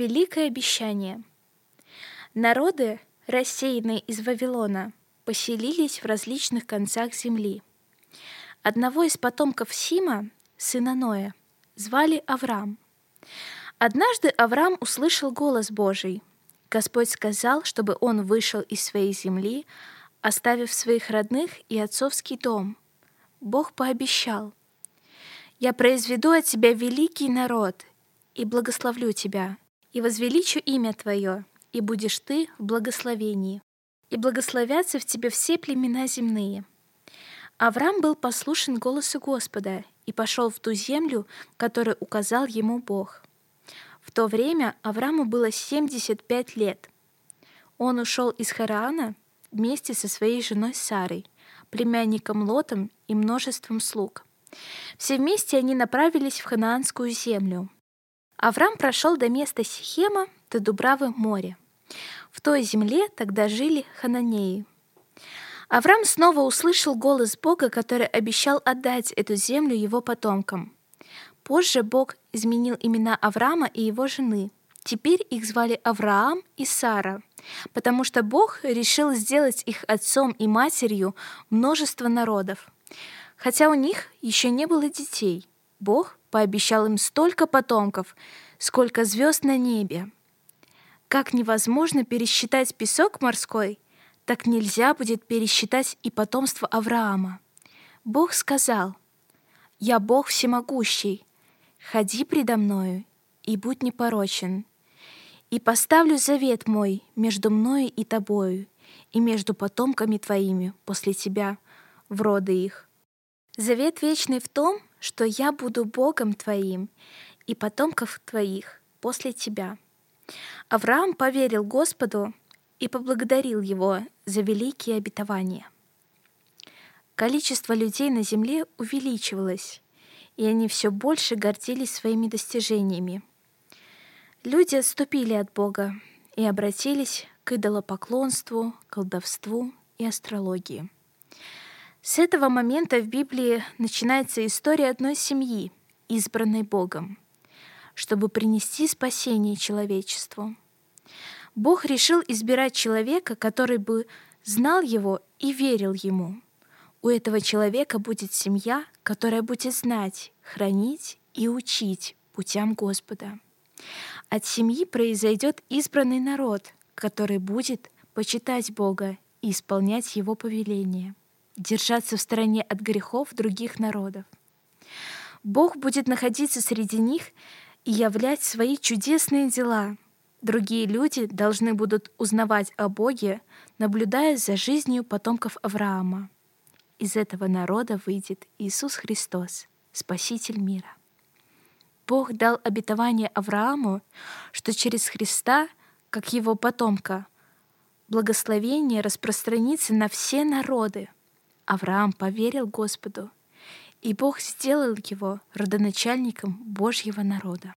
Великое обещание. Народы, рассеянные из Вавилона, поселились в различных концах земли. Одного из потомков Сима, сына Ноя, звали Авраам. Однажды Авраам услышал голос Божий. Господь сказал, чтобы он вышел из своей земли, оставив своих родных и отцовский дом. Бог пообещал, «Я произведу от тебя великий народ и благословлю тебя, и возвеличу имя Твое, и будешь Ты в благословении, и благословятся в тебе все племена земные». Авраам был послушен голосу Господа и пошел в ту землю, которую указал ему Бог. В то время Аврааму было 75 лет. Он ушел из Хараана вместе со своей женой Сарой, племянником Лотом и множеством слуг. Все вместе они направились в ханаанскую землю — Авраам прошел до места Сихема, до Дубравы моря. В той земле тогда жили хананеи. Авраам снова услышал голос Бога, который обещал отдать эту землю его потомкам. Позже Бог изменил имена Авраама и его жены. Теперь их звали Авраам и Сара, потому что Бог решил сделать их отцом и матерью множество народов. Хотя у них еще не было детей, Бог пообещал им столько потомков, сколько звезд на небе. Как невозможно пересчитать песок морской, так нельзя будет пересчитать и потомство Авраама. Бог сказал, «Я Бог всемогущий, ходи предо мною и будь непорочен, и поставлю завет мой между мною и тобою, и между потомками твоими после тебя, в роды их. Завет вечный в том, что я буду Богом твоим и потомков твоих после тебя». Авраам поверил Господу и поблагодарил его за великие обетования. Количество людей на земле увеличивалось, и они все больше гордились своими достижениями. Люди отступили от Бога и обратились к идолопоклонству, колдовству и астрологии — с этого момента в Библии начинается история одной семьи, избранной Богом, чтобы принести спасение человечеству. Бог решил избирать человека, который бы знал его и верил ему. У этого человека будет семья, которая будет знать, хранить и учить путям Господа. От семьи произойдет избранный народ, который будет почитать Бога и исполнять Его повеления держаться в стороне от грехов других народов. Бог будет находиться среди них и являть свои чудесные дела. Другие люди должны будут узнавать о Боге, наблюдая за жизнью потомков Авраама. Из этого народа выйдет Иисус Христос, Спаситель мира. Бог дал обетование Аврааму, что через Христа, как его потомка, благословение распространится на все народы — Авраам поверил Господу, и Бог сделал его родоначальником Божьего народа.